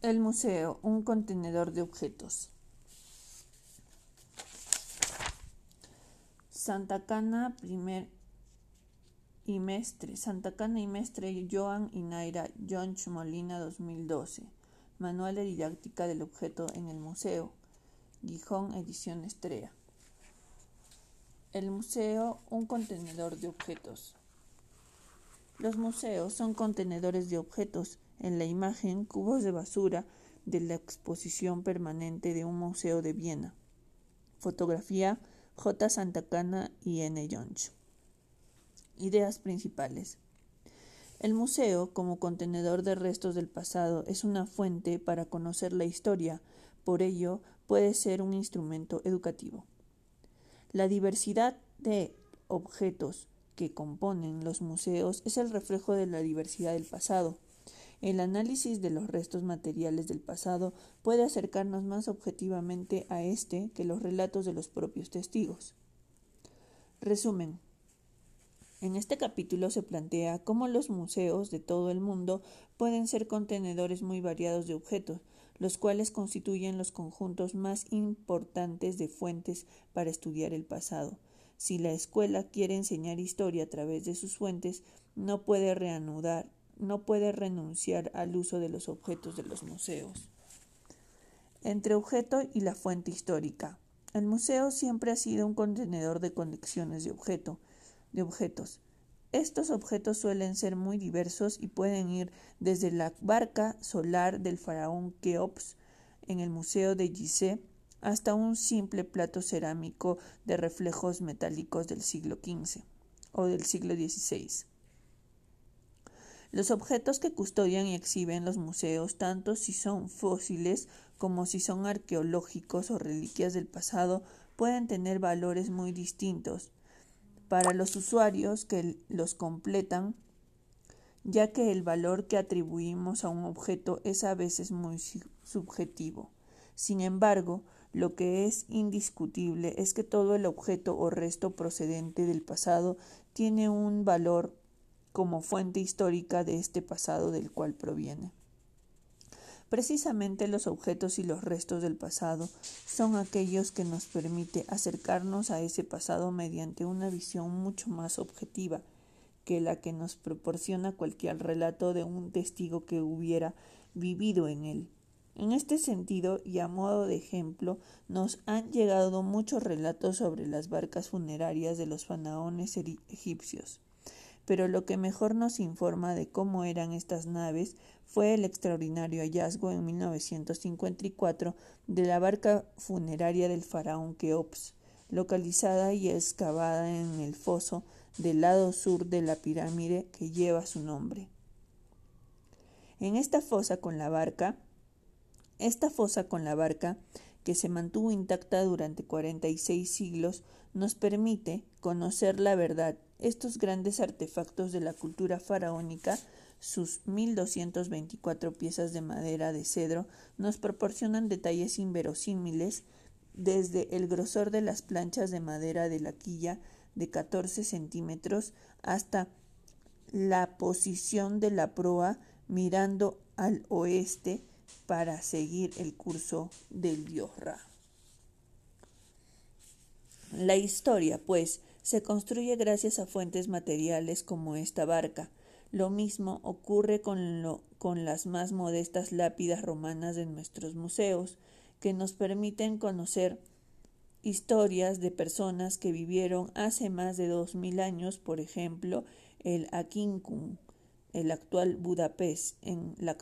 El museo, un contenedor de objetos. Santa Cana, primer y Mestre. Santa Cana y Mestre, Joan y Naira, John Molina, 2012. Manual de didáctica del objeto en el museo. Gijón, edición Estrella. El museo, un contenedor de objetos. Los museos son contenedores de objetos. En la imagen, cubos de basura de la exposición permanente de un museo de Viena. Fotografía J. Santacana y N. Jones. Ideas principales. El museo, como contenedor de restos del pasado, es una fuente para conocer la historia, por ello puede ser un instrumento educativo. La diversidad de objetos que componen los museos es el reflejo de la diversidad del pasado. El análisis de los restos materiales del pasado puede acercarnos más objetivamente a este que los relatos de los propios testigos. Resumen. En este capítulo se plantea cómo los museos de todo el mundo pueden ser contenedores muy variados de objetos, los cuales constituyen los conjuntos más importantes de fuentes para estudiar el pasado, si la escuela quiere enseñar historia a través de sus fuentes, no puede reanudar, no puede renunciar al uso de los objetos de los museos. Entre objeto y la fuente histórica. El museo siempre ha sido un contenedor de conexiones de objeto, de objetos. Estos objetos suelen ser muy diversos y pueden ir desde la barca solar del faraón Keops en el Museo de Gizeh hasta un simple plato cerámico de reflejos metálicos del siglo XV o del siglo XVI. Los objetos que custodian y exhiben los museos, tanto si son fósiles como si son arqueológicos o reliquias del pasado, pueden tener valores muy distintos para los usuarios que los completan, ya que el valor que atribuimos a un objeto es a veces muy subjetivo. Sin embargo, lo que es indiscutible es que todo el objeto o resto procedente del pasado tiene un valor como fuente histórica de este pasado del cual proviene. Precisamente los objetos y los restos del pasado son aquellos que nos permite acercarnos a ese pasado mediante una visión mucho más objetiva que la que nos proporciona cualquier relato de un testigo que hubiera vivido en él. En este sentido, y a modo de ejemplo, nos han llegado muchos relatos sobre las barcas funerarias de los fanaones egipcios. Pero lo que mejor nos informa de cómo eran estas naves fue el extraordinario hallazgo en 1954 de la barca funeraria del faraón Keops, localizada y excavada en el foso del lado sur de la pirámide que lleva su nombre. En esta fosa con la barca esta fosa con la barca, que se mantuvo intacta durante 46 siglos, nos permite conocer la verdad. Estos grandes artefactos de la cultura faraónica, sus 1224 piezas de madera de cedro, nos proporcionan detalles inverosímiles desde el grosor de las planchas de madera de la quilla de 14 centímetros hasta la posición de la proa mirando al oeste para seguir el curso del dios Ra. La historia, pues, se construye gracias a fuentes materiales como esta barca. Lo mismo ocurre con, las más modestas lápidas romanas de nuestros museos, que nos permiten conocer historias de personas que vivieron hace más de dos mil años, por ejemplo, el Aquincum, el actual Budapest, en la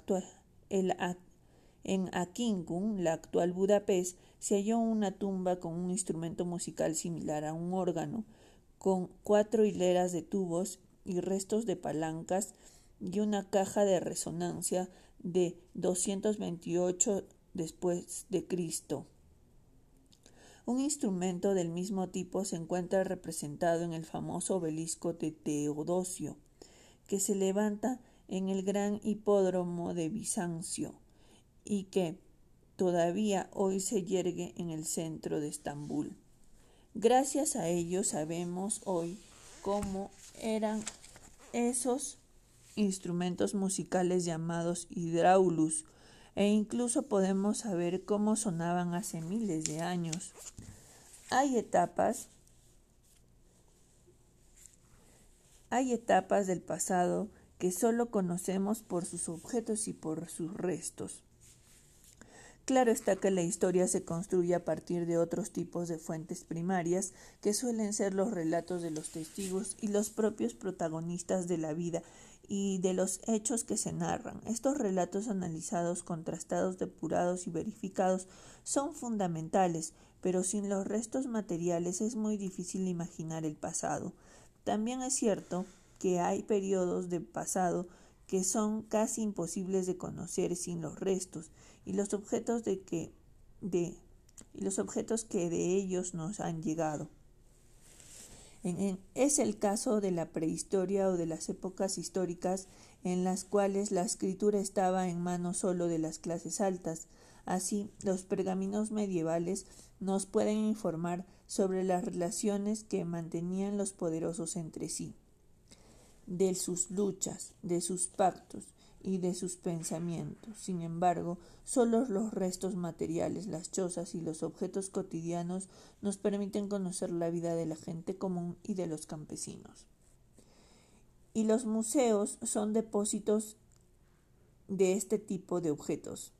la actual Budapest, se halló una tumba con un instrumento musical similar a un órgano, con cuatro hileras de tubos y restos de palancas y una caja de resonancia de 228 después de Cristo. Un instrumento del mismo tipo se encuentra representado en el famoso obelisco de Teodosio, que se levanta en el gran hipódromo de Bizancio y que todavía hoy se yergue en el centro de Estambul. Gracias a ello sabemos hoy cómo eran esos instrumentos musicales llamados hidráulus, e incluso podemos saber cómo sonaban hace miles de años. Hay etapas hay etapas del pasado que solo conocemos por sus objetos y por sus restos. Claro está que la historia se construye a partir de otros tipos de fuentes primarias, que suelen ser los relatos de los testigos y los propios protagonistas de la vida y de los hechos que se narran. Estos relatos analizados, contrastados, depurados y verificados son fundamentales, pero sin los restos materiales es muy difícil imaginar el pasado. También es cierto que hay periodos de pasado que son casi imposibles de conocer sin los restos y los objetos de que de y los objetos que de ellos nos han llegado. es el caso de la prehistoria o de las épocas históricas en las cuales la escritura estaba en manos solo de las clases altas. Así, los pergaminos medievales nos pueden informar sobre las relaciones que mantenían los poderosos entre sí de sus luchas, de sus pactos y de sus pensamientos. Sin embargo, solo los restos materiales, las chozas y los objetos cotidianos nos permiten conocer la vida de la gente común y de los campesinos. Y los museos son depósitos de este tipo de objetos.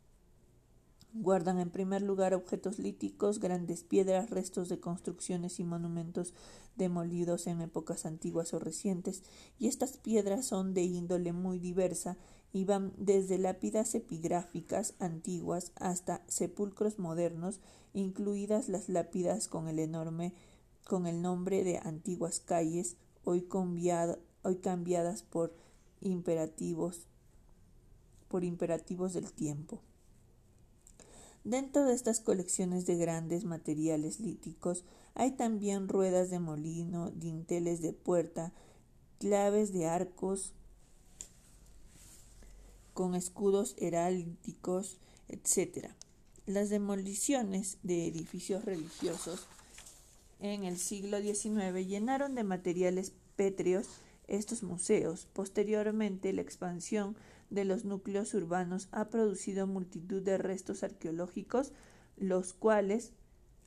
Guardan en primer lugar objetos líticos, grandes piedras, restos de construcciones y monumentos demolidos en épocas antiguas o recientes, y estas piedras son de índole muy diversa y van desde lápidas epigráficas antiguas hasta sepulcros modernos, incluidas las lápidas con el enorme con el nombre de antiguas calles, hoy, hoy cambiadas por imperativos por imperativos del tiempo. Dentro de estas colecciones de grandes materiales líticos hay también ruedas de molino, dinteles de puerta, claves de arcos con escudos heráldicos, etc. Las demoliciones de edificios religiosos en el siglo XIX llenaron de materiales pétreos estos museos. Posteriormente, la expansión de los núcleos urbanos ha producido multitud de restos arqueológicos, los cuales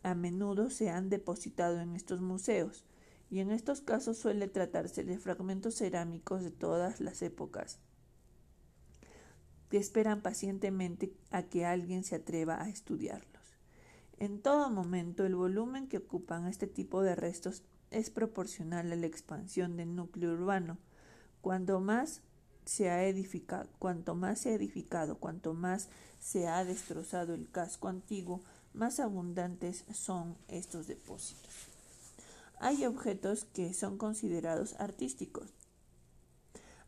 a menudo se han depositado en estos museos, y en estos casos suele tratarse de fragmentos cerámicos de todas las épocas, que esperan pacientemente a que alguien se atreva a estudiarlos. En todo momento, el volumen que ocupan este tipo de restos es proporcional a la expansión del núcleo urbano. Cuando más se ha edificado, cuanto más se ha edificado, cuanto más se ha destrozado el casco antiguo, más abundantes son estos depósitos. Hay objetos que son considerados artísticos.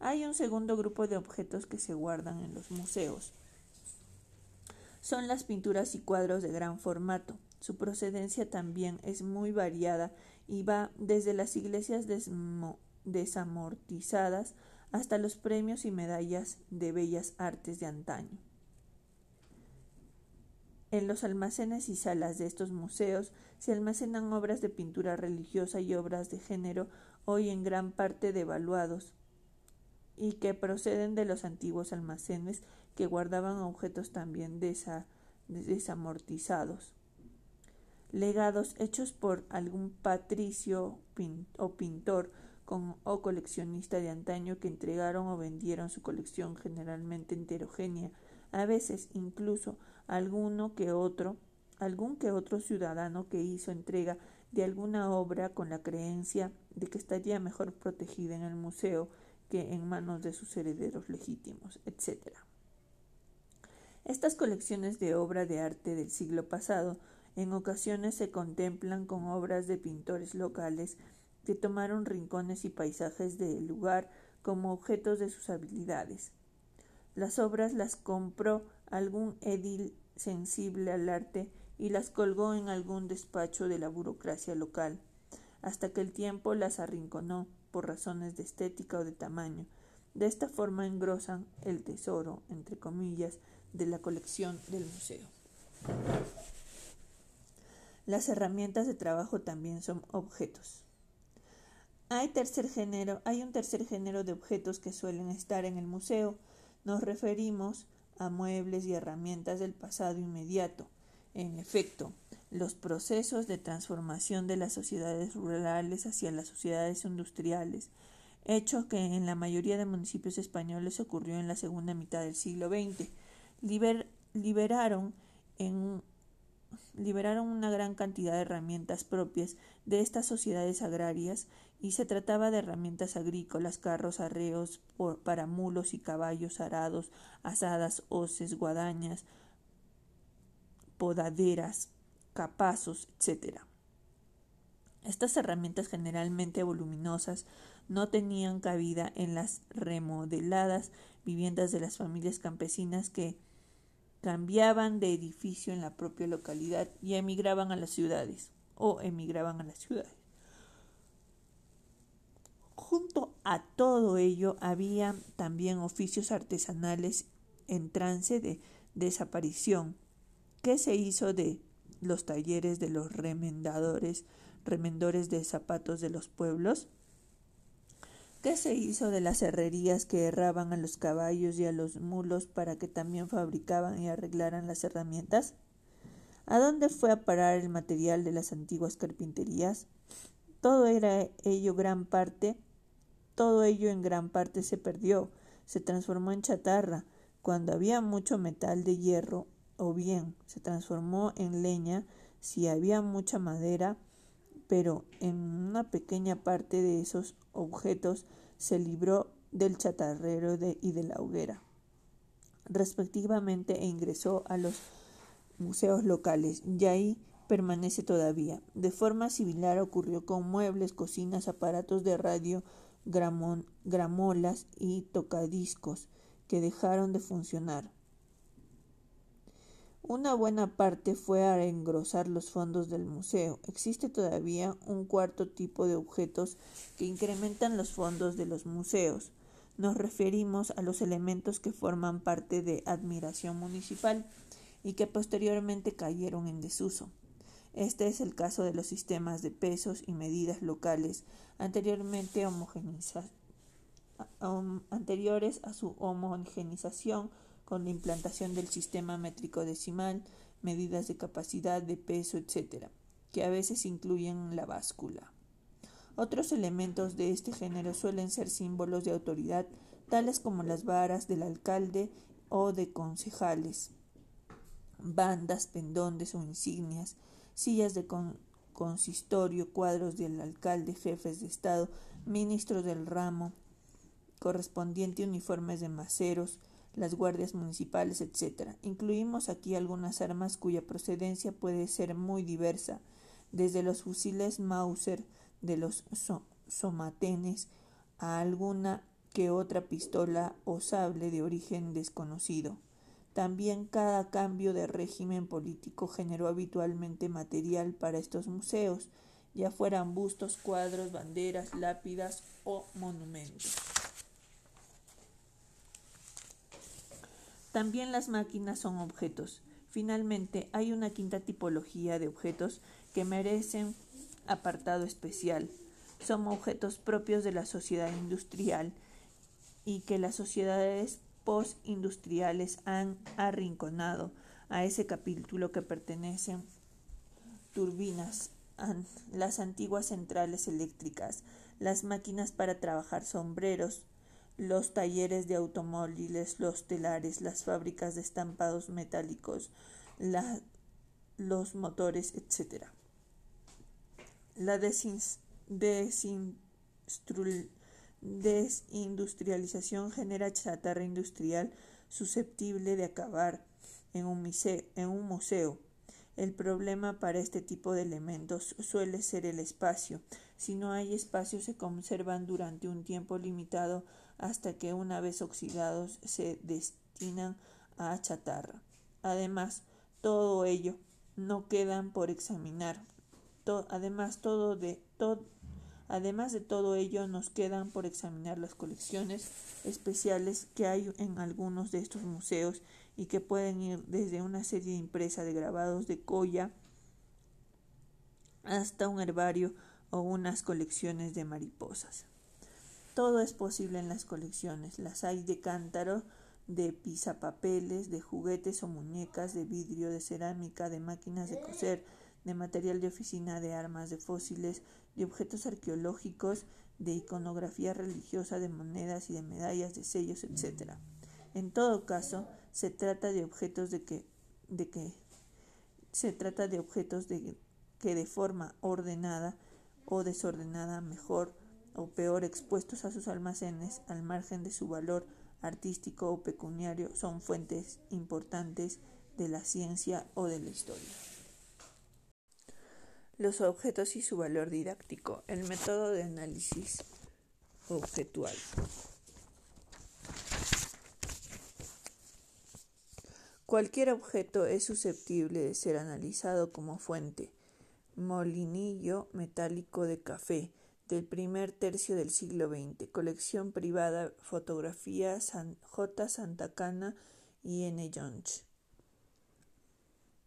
Hay un segundo grupo de objetos que se guardan en los museos. Son las pinturas y cuadros de gran formato. Su procedencia también es muy variada y va desde las iglesias desamortizadas hasta los premios y medallas de bellas artes de antaño. En los almacenes y salas de estos museos se almacenan obras de pintura religiosa y obras de género hoy en gran parte devaluados y que proceden de los antiguos almacenes que guardaban objetos también desamortizados. Legados hechos por algún patricio o pintor o coleccionista de antaño que entregaron o vendieron su colección generalmente heterogénea, a veces incluso alguno que otro, algún que otro ciudadano que hizo entrega de alguna obra con la creencia de que estaría mejor protegida en el museo que en manos de sus herederos legítimos, etc. Estas colecciones de obra de arte del siglo pasado en ocasiones se contemplan con obras de pintores locales que tomaron rincones y paisajes del lugar como objetos de sus habilidades. Las obras las compró algún edil sensible al arte y las colgó en algún despacho de la burocracia local, hasta que el tiempo las arrinconó por razones de estética o de tamaño. De esta forma engrosan el tesoro, entre comillas, de la colección del museo. Las herramientas de trabajo también son objetos. Hay, tercer género, hay un tercer género de objetos que suelen estar en el museo. Nos referimos a muebles y herramientas del pasado inmediato. En efecto, los procesos de transformación de las sociedades rurales hacia las sociedades industriales, hecho que en la mayoría de municipios españoles ocurrió en la segunda mitad del siglo XX, liberaron, una gran cantidad de herramientas propias de estas sociedades agrarias y se trataba de herramientas agrícolas, carros, arreos para mulos y caballos, arados, asadas, hoces, guadañas, podaderas, capazos, etc. Estas herramientas generalmente voluminosas no tenían cabida en las remodeladas viviendas de las familias campesinas que cambiaban de edificio en la propia localidad y emigraban a las ciudades o emigraban a las ciudades. Junto a todo ello había también oficios artesanales en trance de desaparición. ¿Qué se hizo de los talleres de los remendadores, remendores de zapatos de los pueblos? ¿Qué se hizo de las herrerías que herraban a los caballos y a los mulos para que también fabricaban y arreglaran las herramientas? ¿A dónde fue a parar el material de las antiguas carpinterías? Todo era ello gran parte, todo ello en gran parte se perdió, se transformó en chatarra, cuando había mucho metal de hierro o bien se transformó en leña si había mucha madera, pero en una pequeña parte de esos objetos se libró del chatarrero y de la hoguera, respectivamente, e ingresó a los museos locales, y ahí permanece todavía. De forma similar ocurrió con muebles, cocinas, aparatos de radio, gramolas y tocadiscos, que dejaron de funcionar. Una buena parte fue a engrosar los fondos del museo. Existe todavía un cuarto tipo de objetos que incrementan los fondos de los museos. Nos referimos a los elementos que forman parte de admiración municipal y que posteriormente cayeron en desuso. Este es el caso de los sistemas de pesos y medidas locales anteriormente anteriores a su homogenización con la implantación del sistema métrico decimal, medidas de capacidad, de peso, etc., que a veces incluyen la báscula. Otros elementos de este género suelen ser símbolos de autoridad, tales como las varas del alcalde o de concejales, bandas, pendones o insignias, sillas de consistorio, cuadros del alcalde, jefes de Estado, ministros del ramo, correspondiente uniformes de maceros, las guardias municipales, etc. Incluimos aquí algunas armas cuya procedencia puede ser muy diversa, desde los fusiles Mauser de los somatenes a alguna que otra pistola o sable de origen desconocido. También cada cambio de régimen político generó habitualmente material para estos museos, ya fueran bustos, cuadros, banderas, lápidas o monumentos. También las máquinas son objetos. Finalmente, hay una quinta tipología de objetos que merecen apartado especial. Son objetos propios de la sociedad industrial y que las sociedades postindustriales han arrinconado a ese capítulo que pertenecen turbinas, las antiguas centrales eléctricas, las máquinas para trabajar sombreros, los talleres de automóviles, los telares, las fábricas de estampados metálicos, los motores, etc. La desindustrialización genera chatarra industrial susceptible de acabar en un, en un museo. El problema para este tipo de elementos suele ser el espacio. Si no hay espacio, se conservan durante un tiempo limitado hasta que una vez oxidados se destinan a chatarra. Además, todo ello no quedan por examinar. además, todo de, además de todo ello, nos quedan por examinar las colecciones especiales que hay en algunos de estos museos y que pueden ir desde una serie impresa de grabados de colla hasta un herbario o unas colecciones de mariposas. Todo es posible en las colecciones. Las hay de cántaro, de pisapapeles, de juguetes o muñecas, de vidrio, de cerámica, de máquinas de coser, de material de oficina, de armas, de fósiles, de objetos arqueológicos, de iconografía religiosa, de monedas y de medallas, de sellos, etc. En todo caso, se trata de objetos de que, de que se trata de objetos de que de forma ordenada o desordenada, mejor o peor expuestos a sus almacenes, al margen de su valor artístico o pecuniario, son fuentes importantes de la ciencia o de la historia. Los objetos y su valor didáctico. El método de análisis objetual. Cualquier objeto es susceptible de ser analizado como fuente. Molinillo metálico de café del primer tercio del siglo XX. Colección privada, fotografía J. Santacana y N. Jones.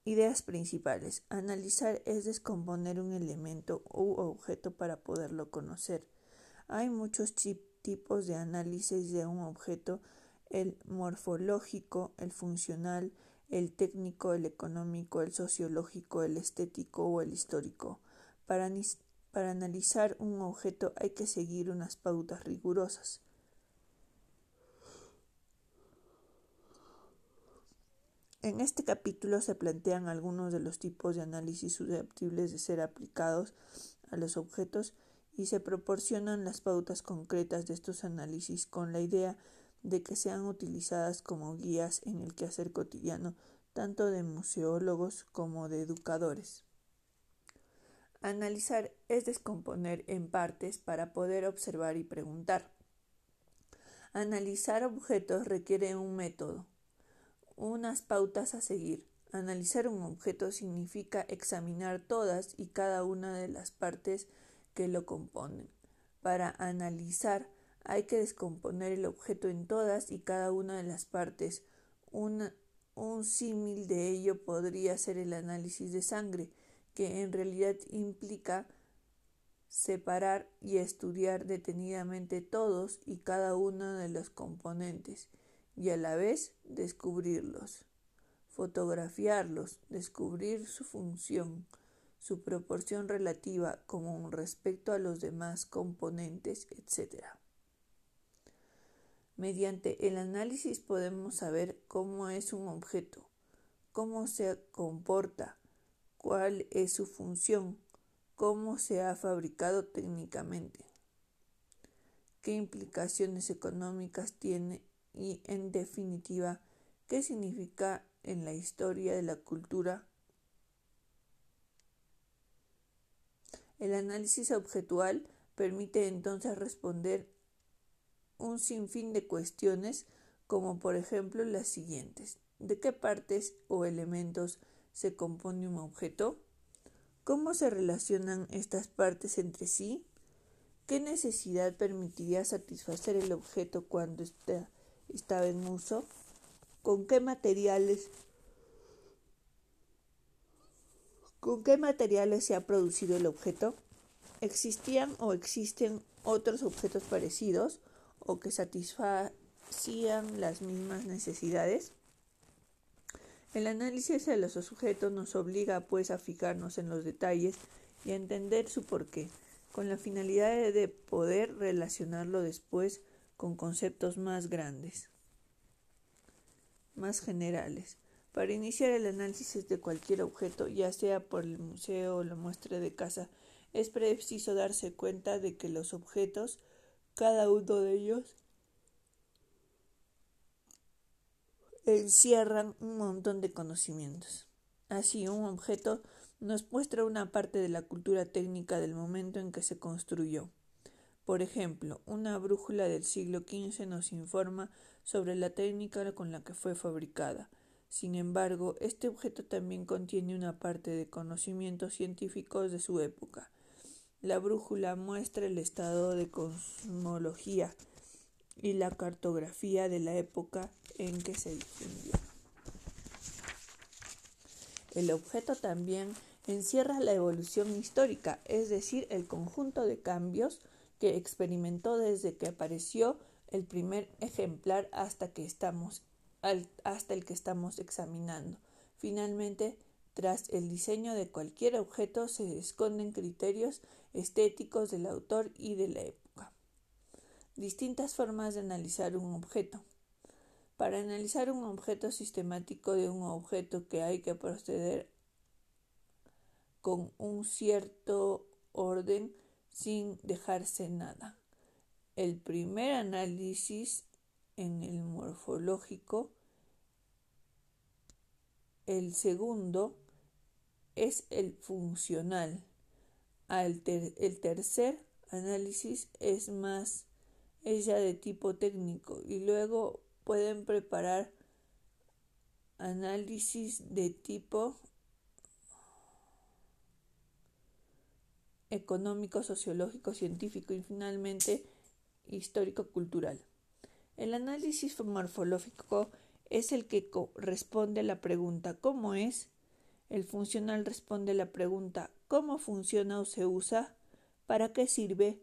Ideas principales. Analizar es descomponer un elemento u objeto para poderlo conocer. Hay muchos tipos de análisis de un objeto el morfológico, el funcional, el técnico, el económico, el sociológico, el estético o el histórico. Para, para analizar un objeto hay que seguir unas pautas rigurosas. En este capítulo se plantean algunos de los tipos de análisis susceptibles de ser aplicados a los objetos y se proporcionan las pautas concretas de estos análisis con la idea de que sean utilizadas como guías en el quehacer cotidiano tanto de museólogos como de educadores. Analizar es descomponer en partes para poder observar y preguntar. Analizar objetos requiere un método, unas pautas a seguir. Analizar un objeto significa examinar todas y cada una de las partes que lo componen. Para analizar hay que descomponer el objeto en todas y cada una de las partes. un símil de ello podría ser el análisis de sangre, que en realidad implica separar y estudiar detenidamente todos y cada uno de los componentes y a la vez descubrirlos, fotografiarlos, descubrir su función, su proporción relativa como respecto a los demás componentes, etc. Mediante el análisis podemos saber cómo es un objeto, cómo se comporta, cuál es su función, cómo se ha fabricado técnicamente, qué implicaciones económicas tiene y, en definitiva, qué significa en la historia de la cultura. El análisis objetual permite entonces responder un sinfín de cuestiones como por ejemplo las siguientes. ¿De qué partes o elementos se compone un objeto? ¿Cómo se relacionan estas partes entre sí? ¿Qué necesidad permitiría satisfacer el objeto cuando está, estaba en uso? ¿Con qué materiales ¿Con qué materiales se ha producido el objeto? ¿Existían o existen otros objetos parecidos? o que satisfacían las mismas necesidades? El análisis de los sujetos nos obliga pues a fijarnos en los detalles y a entender su porqué, con la finalidad de poder relacionarlo después con conceptos más grandes, más generales. Para iniciar el análisis de cualquier objeto, ya sea por el museo o la muestra de casa, es preciso darse cuenta de que los objetos cada uno de ellos encierran un montón de conocimientos. Así, un objeto nos muestra una parte de la cultura técnica del momento en que se construyó. Por ejemplo, una brújula del siglo XV nos informa sobre la técnica con la que fue fabricada. Sin embargo, este objeto también contiene una parte de conocimientos científicos de su época. La brújula muestra el estado de cosmología y la cartografía de la época en que se difundió. El objeto también encierra la evolución histórica, es decir, el conjunto de cambios que experimentó desde que apareció el primer ejemplar hasta que estamos hasta el que estamos examinando. Finalmente, tras el diseño de cualquier objeto se esconden criterios estéticos del autor y de la época. Distintas formas de analizar un objeto. Para analizar un objeto sistemático de un objeto que hay que proceder con un cierto orden sin dejarse nada. El primer análisis en el morfológico, el segundo es el funcional. el tercer análisis es más ella de tipo técnico y luego pueden preparar análisis de tipo económico, sociológico, científico y finalmente histórico-cultural. El análisis morfológico es el que responde a la pregunta ¿cómo es? El funcional responde a la pregunta ¿cómo funciona o se usa? ¿Para qué sirve?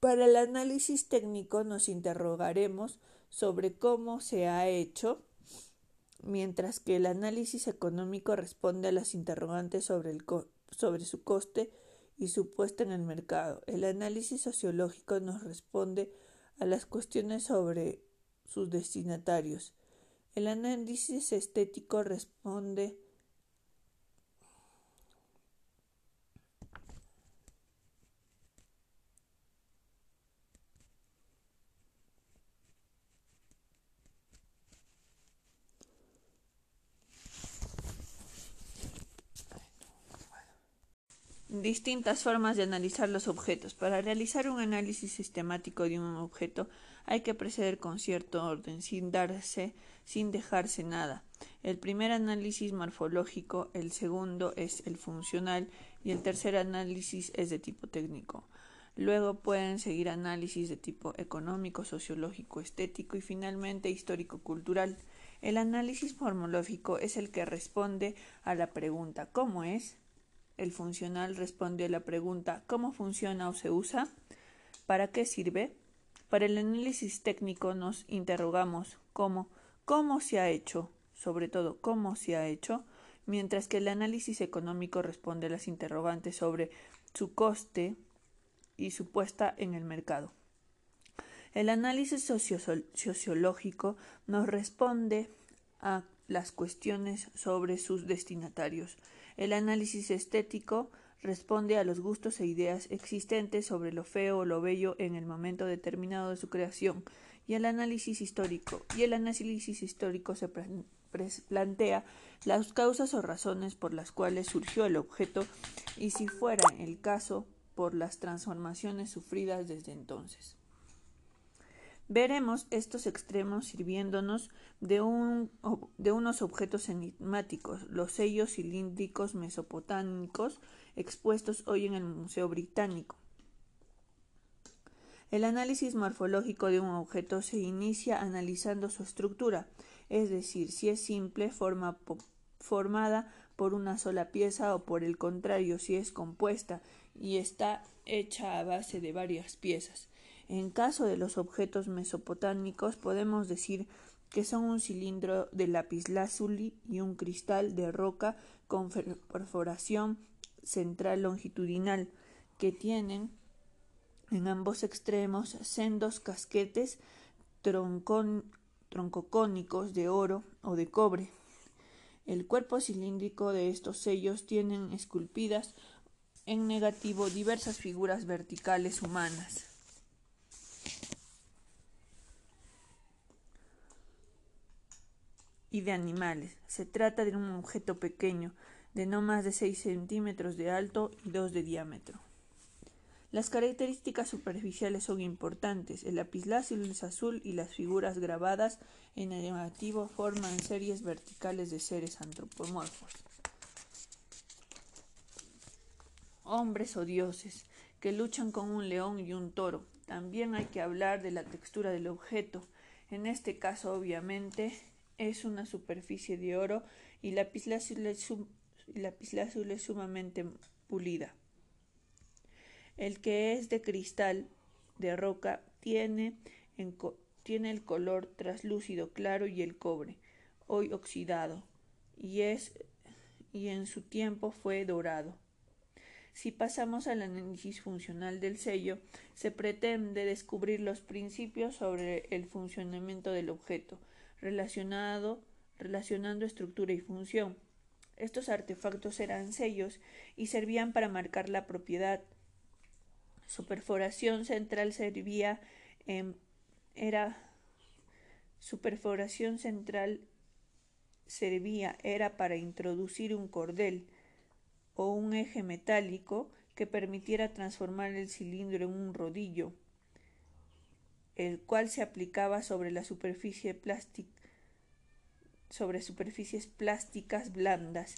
Para el análisis técnico nos interrogaremos sobre cómo se ha hecho, mientras que el análisis económico responde a las interrogantes sobre, su coste y su puesta en el mercado. El análisis sociológico nos responde a las cuestiones sobre sus destinatarios. El análisis estético responde distintas formas de analizar los objetos. Para realizar un análisis sistemático de un objeto hay que proceder con cierto orden, sin darse, sin dejarse nada. El primer análisis morfológico, el segundo es el funcional y el tercer análisis es de tipo técnico. Luego pueden seguir análisis de tipo económico, sociológico, estético y finalmente histórico-cultural. El análisis morfológico es el que responde a la pregunta ¿cómo es? El funcional responde a la pregunta ¿cómo funciona o se usa? ¿Para qué sirve? Para el análisis técnico nos interrogamos cómo, cómo se ha hecho, sobre todo cómo se ha hecho, mientras que el análisis económico responde a las interrogantes sobre su coste y su puesta en el mercado. El análisis sociológico nos responde a las cuestiones sobre sus destinatarios. El análisis estético responde a los gustos e ideas existentes sobre lo feo o lo bello en el momento determinado de su creación y el análisis histórico. Y el análisis histórico se plantea las causas o razones por las cuales surgió el objeto y si fuera el caso por las transformaciones sufridas desde entonces. Veremos estos extremos sirviéndonos de, un, de unos objetos enigmáticos, los sellos cilíndricos mesopotámicos expuestos hoy en el Museo Británico. El análisis morfológico de un objeto se inicia analizando su estructura, es decir, si es simple, forma formada por una sola pieza o por el contrario, si es compuesta y está hecha a base de varias piezas. En caso de los objetos mesopotámicos podemos decir que son un cilindro de lapislázuli y un cristal de roca con perforación central longitudinal que tienen en ambos extremos sendos casquetes troncocónicos de oro o de cobre. El cuerpo cilíndrico de estos sellos tienen esculpidas en negativo diversas figuras verticales humanas. Y de animales. Se trata de un objeto pequeño, de no más de 6 centímetros de alto y 2 de diámetro. Las características superficiales son importantes. El lapislázuli es azul y las figuras grabadas en el negativo forman series verticales de seres antropomorfos. Hombres o dioses que luchan con un león y un toro. También hay que hablar de la textura del objeto. En este caso, obviamente, es una superficie de oro y la lapislázuli es sumamente pulida. El que es de cristal de roca tiene tiene el color traslúcido claro y el cobre, hoy oxidado, y, es, y en su tiempo fue dorado. Si pasamos al análisis funcional del sello, se pretende descubrir los principios sobre el funcionamiento del objeto, relacionado, relacionando estructura y función. Estos artefactos eran sellos y servían para marcar la propiedad. Su perforación central servía era su perforación central servía era para introducir un cordel o un eje metálico que permitiera transformar el cilindro en un rodillo, el cual se aplicaba sobre sobre superficies plásticas blandas,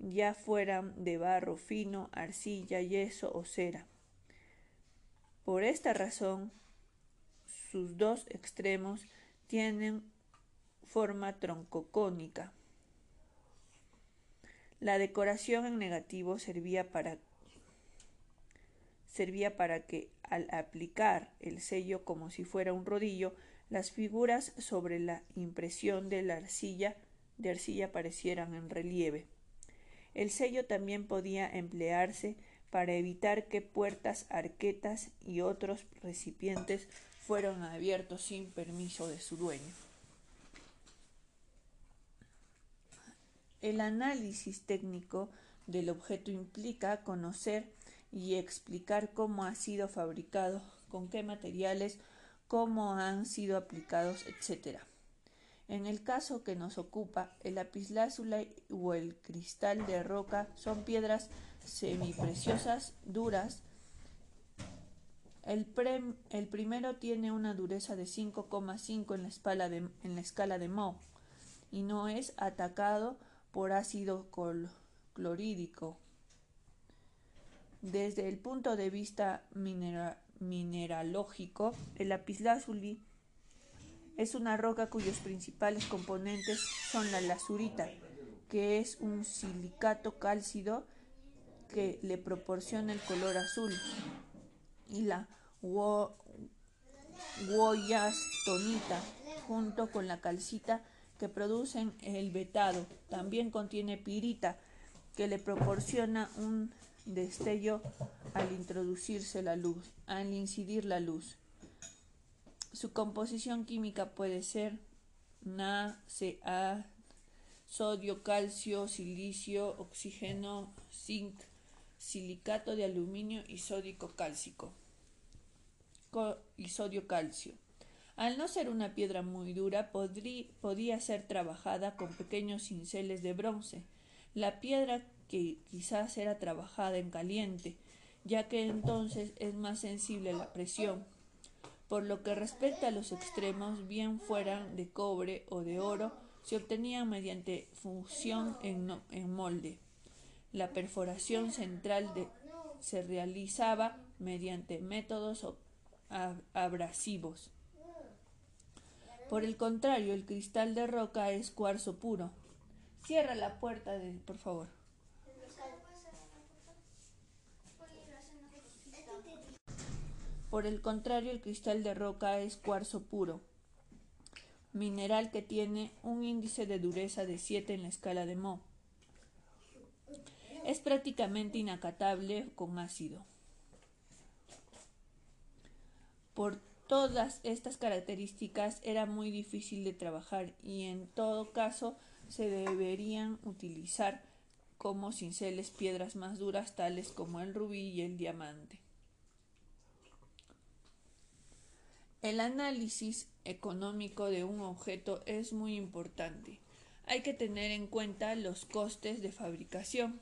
ya fueran de barro fino, arcilla, yeso o cera. Por esta razón, sus dos extremos tienen forma troncocónica. La decoración en negativo servía para, servía para que al aplicar el sello como si fuera un rodillo, las figuras sobre la impresión de la arcilla de arcilla aparecieran en relieve. El sello también podía emplearse para evitar que puertas, arquetas y otros recipientes fueron abiertos sin permiso de su dueño. El análisis técnico del objeto implica conocer y explicar cómo ha sido fabricado, con qué materiales, cómo han sido aplicados, etc. En el caso que nos ocupa, el lapislázuli o el cristal de roca son piedras semipreciosas, duras, el, el primero tiene una dureza de 5,5 en, la escala de, en la escala de Mohs y no es atacado por ácido clorhídrico. Desde el punto de vista mineralógico, el lapislázuli es una roca cuyos principales componentes son la lazurita, que es un silicato cálcido que le proporciona el color azul, y la tonita junto con la calcita que producen el vetado. También contiene pirita que le proporciona un destello al introducirse la luz, al incidir la luz. Su composición química puede ser NaCa, sodio, calcio, silicio, oxígeno, zinc, silicato de aluminio y sódico cálcico y sodio calcio. Al no ser una piedra muy dura, podía ser trabajada con pequeños cinceles de bronce. La piedra que quizás era trabajada en caliente, ya que entonces es más sensible a la presión. Por lo que respecta a los extremos, bien fueran de cobre o de oro, se obtenían mediante fusión en, molde. La perforación central se realizaba mediante métodos abrasivos. Por el contrario, el cristal de roca es cuarzo puro. Cierra la puerta, por favor. Por el contrario, el cristal de roca es cuarzo puro, mineral que tiene un índice de dureza de 7 en la escala de Mohs. Es prácticamente inacatable con ácido. Por todas estas características era muy difícil de trabajar y en todo caso se deberían utilizar como cinceles piedras más duras tales como el rubí y el diamante. El análisis económico de un objeto es muy importante. Hay que tener en cuenta los costes de fabricación,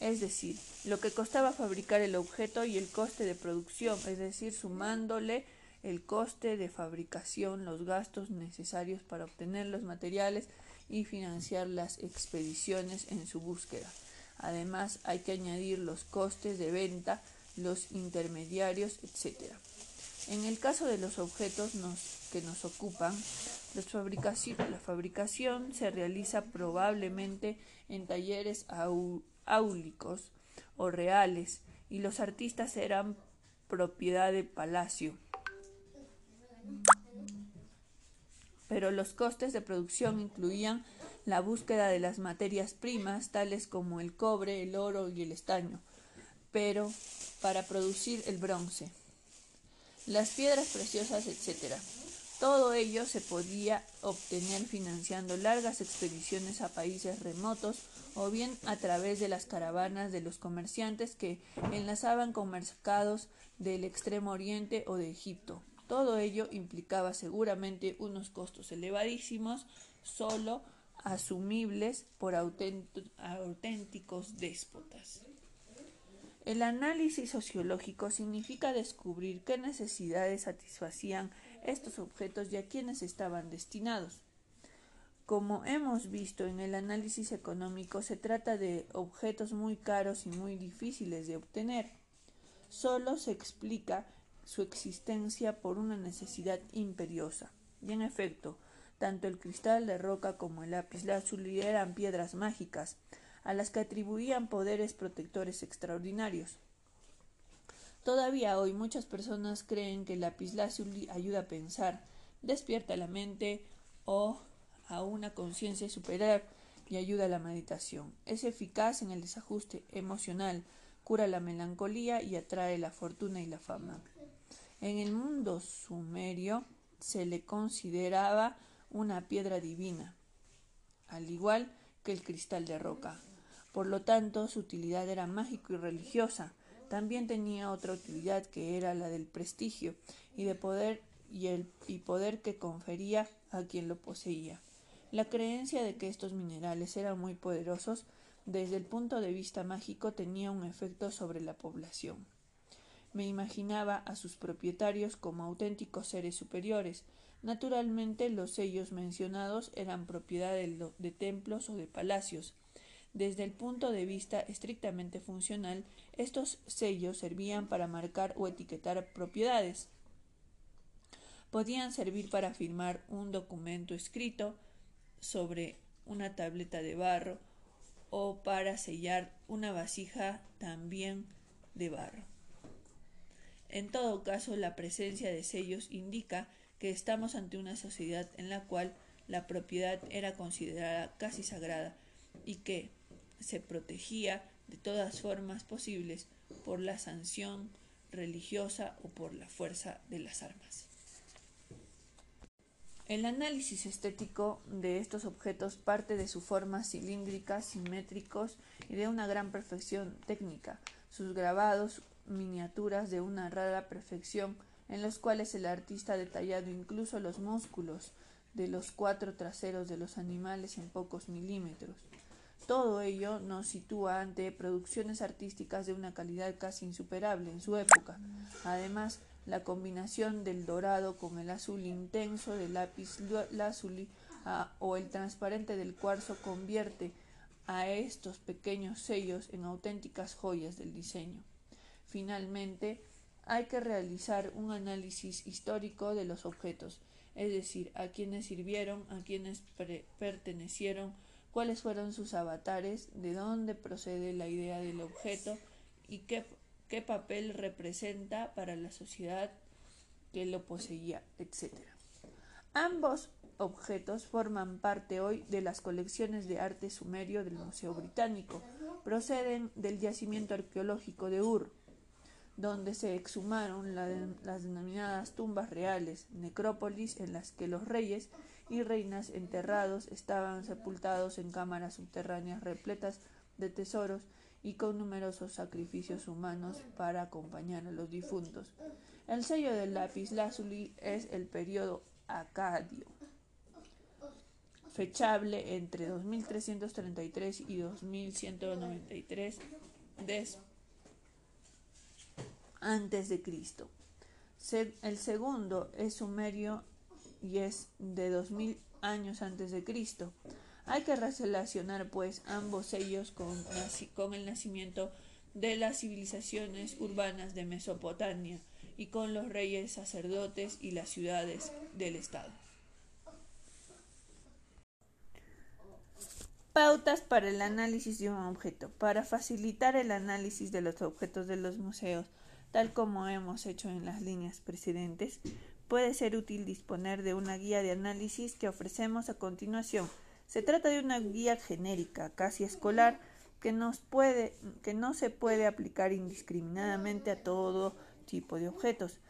es decir, lo que costaba fabricar el objeto y el coste de producción, es decir, sumándole el coste de fabricación, los gastos necesarios para obtener los materiales y financiar las expediciones en su búsqueda. Además, hay que añadir los costes de venta, los intermediarios, etc. En el caso de los objetos que nos ocupan, la fabricación se realiza probablemente en talleres áulicos o reales y los artistas serán propiedad de palacio. pero los costes de producción incluían la búsqueda de las materias primas, tales como el cobre, el oro y el estaño, pero para producir el bronce, las piedras preciosas, etc. Todo ello se podía obtener financiando largas expediciones a países remotos o bien a través de las caravanas de los comerciantes que enlazaban con mercados del Extremo Oriente o de Egipto. Todo ello implicaba seguramente unos costos elevadísimos, solo asumibles por auténticos déspotas. El análisis sociológico significa descubrir qué necesidades satisfacían estos objetos y a quiénes estaban destinados. Como hemos visto en el análisis económico, se trata de objetos muy caros y muy difíciles de obtener. Solo se explica su existencia por una necesidad imperiosa. Y en efecto, tanto el cristal de roca como el lápiz lazuli eran piedras mágicas, a las que atribuían poderes protectores extraordinarios. Todavía hoy muchas personas creen que el lapislázuli ayuda a pensar, despierta la mente o a una conciencia superior y ayuda a la meditación. Es eficaz en el desajuste emocional, cura la melancolía y atrae la fortuna y la fama. En el mundo sumerio se le consideraba una piedra divina, al igual que el cristal de roca. Por lo tanto, su utilidad era mágico y religiosa. También tenía otra utilidad que era la del prestigio y de poder y el y poder que confería a quien lo poseía. La creencia de que estos minerales eran muy poderosos desde el punto de vista mágico tenía un efecto sobre la población. Me imaginaba a sus propietarios como auténticos seres superiores. Naturalmente los sellos mencionados eran propiedad de, de templos o de palacios. Desde el punto de vista estrictamente funcional, estos sellos servían para marcar o etiquetar propiedades. Podían servir para firmar un documento escrito sobre una tableta de barro o para sellar una vasija también de barro. En todo caso, la presencia de sellos indica que estamos ante una sociedad en la cual la propiedad era considerada casi sagrada y que se protegía de todas formas posibles por la sanción religiosa o por la fuerza de las armas. El análisis estético de estos objetos parte de su forma cilíndrica, simétricos y de una gran perfección técnica. Sus grabados, miniaturas de una rara perfección, en los cuales el artista ha detallado incluso los músculos de los cuatro traseros de los animales en pocos milímetros. Todo ello nos sitúa ante producciones artísticas de una calidad casi insuperable en su época. Además, la combinación del dorado con el azul intenso del lápiz lazuli o el transparente del cuarzo convierte a estos pequeños sellos en auténticas joyas del diseño. Finalmente, hay que realizar un análisis histórico de los objetos, es decir, a quienes sirvieron, a quienes pertenecieron, cuáles fueron sus avatares, de dónde procede la idea del objeto y qué papel representa para la sociedad que lo poseía, etc. Ambos objetos forman parte hoy de las colecciones de arte sumerio del Museo Británico. Proceden del yacimiento arqueológico de Ur, donde se exhumaron las denominadas tumbas reales, necrópolis en las que los reyes y reinas enterrados estaban sepultados en cámaras subterráneas repletas de tesoros y con numerosos sacrificios humanos para acompañar a los difuntos. El sello del lápiz lazuli es el periodo acadio, fechable entre 2333 y 2193 antes de Cristo. El segundo es sumerio y es de 2000 años antes de Cristo. Hay que relacionar pues ambos sellos con, con el nacimiento de las civilizaciones urbanas de Mesopotamia y con los reyes sacerdotes y las ciudades del Estado. Pautas para el análisis de un objeto. Para facilitar el análisis de los objetos de los museos, tal como hemos hecho en las líneas precedentes, puede ser útil disponer de una guía de análisis que ofrecemos a continuación. Se trata de una guía genérica, casi escolar, que, nos puede, que no se puede aplicar indiscriminadamente a todo tipo de objetos.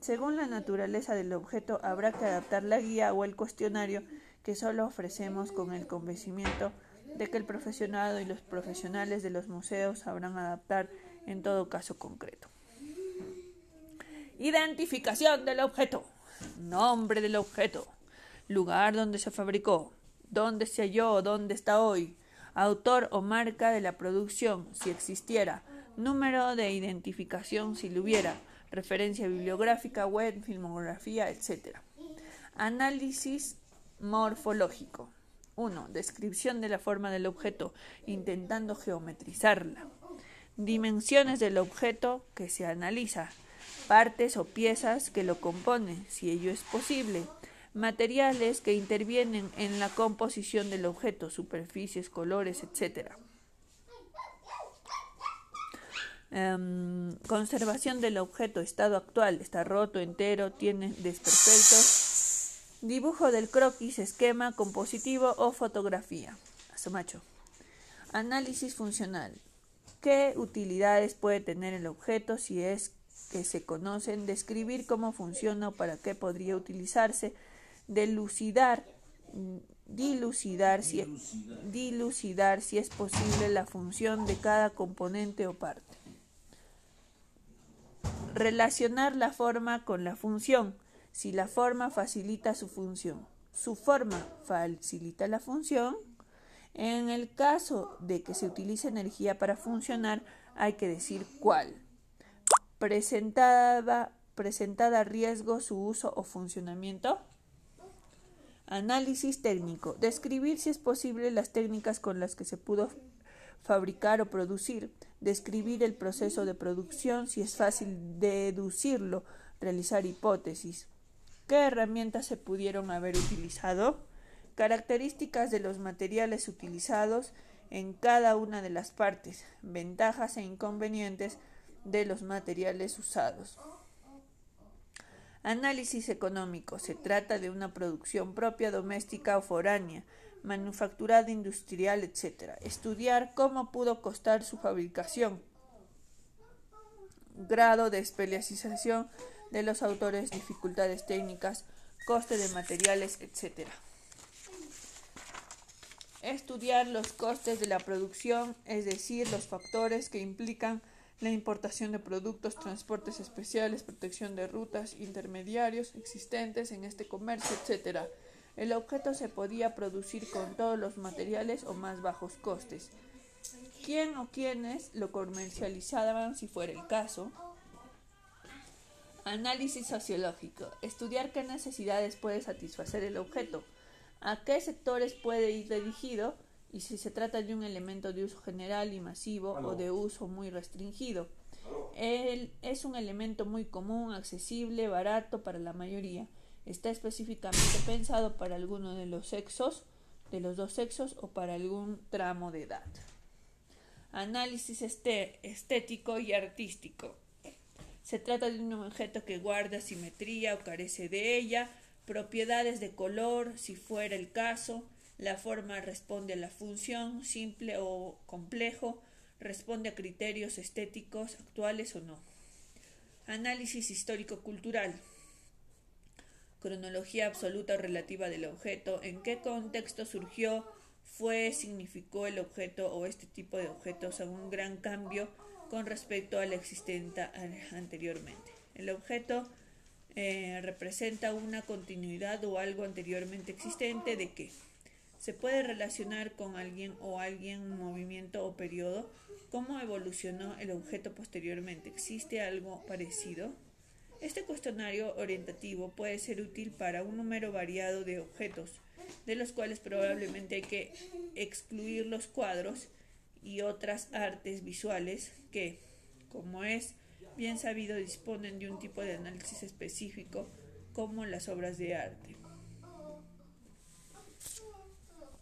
Según la naturaleza del objeto, habrá que adaptar la guía o el cuestionario que solo ofrecemos con el convencimiento de que el profesionado y los profesionales de los museos sabrán adaptar en todo caso concreto. Identificación del objeto. Nombre del objeto. Lugar donde se fabricó. Dónde se halló. Dónde está hoy. Autor o marca de la producción, si existiera. Número de identificación, si lo hubiera referencia bibliográfica, web, filmografía, etc. Análisis morfológico. 1. Descripción de la forma del objeto, intentando geometrizarla. Dimensiones del objeto que se analiza. Partes o piezas que lo componen, si ello es posible. Materiales que intervienen en la composición del objeto, superficies, colores, etc. Em, conservación del objeto, estado actual, está roto, entero, tiene desperfectos. Dibujo del croquis, esquema, compositivo o fotografía. Análisis funcional. ¿Qué utilidades puede tener el objeto si es que se conocen? Describir cómo funciona o para qué podría utilizarse. Delucidar, dilucidar si, dilucidar si es posible la función de cada componente o parte. Relacionar la forma con la función. Si la forma facilita su función. Su forma facilita la función. En el caso de que se utilice energía para funcionar, hay que decir cuál. Presentada, presentada riesgo su uso o funcionamiento. Análisis técnico. Describir si es posible las técnicas con las que se pudo fabricar o producir, describir el proceso de producción, si es fácil deducirlo, realizar hipótesis. ¿Qué herramientas se pudieron haber utilizado? Características de los materiales utilizados en cada una de las partes, ventajas e inconvenientes de los materiales usados. Análisis económico. Se trata de una producción propia, doméstica o foránea, manufacturada industrial, etc. Estudiar cómo pudo costar su fabricación, grado de especialización de los autores, dificultades técnicas, coste de materiales, etc. Estudiar los costes de la producción, es decir, los factores que implican la importación de productos, transportes especiales, protección de rutas, intermediarios existentes en este comercio, etc el objeto se podía producir con todos los materiales o más bajos costes. ¿Quién o quiénes lo comercializaban si fuera el caso? Análisis sociológico. Estudiar qué necesidades puede satisfacer el objeto, a qué sectores puede ir dirigido y si se trata de un elemento de uso general y masivo o de uso muy restringido. Es un elemento muy común, accesible, barato para la mayoría está específicamente pensado para alguno de los sexos, de los dos sexos o para algún tramo de edad. Análisis este, estético y artístico. Se trata de un objeto que guarda simetría o carece de ella, propiedades de color, si fuera el caso, la forma responde a la función, simple o complejo, responde a criterios estéticos actuales o no. Análisis histórico-cultural cronología absoluta o relativa del objeto, en qué contexto surgió, fue, significó el objeto o este tipo de objetos a un gran cambio con respecto a la existente anteriormente. El objeto eh, representa una continuidad o algo anteriormente existente de que se puede relacionar con alguien o alguien, movimiento o periodo, cómo evolucionó el objeto posteriormente. ¿Existe algo parecido? Este cuestionario orientativo puede ser útil para un número variado de objetos, de los cuales probablemente hay que excluir los cuadros y otras artes visuales que, como es bien sabido, disponen de un tipo de análisis específico como las obras de arte.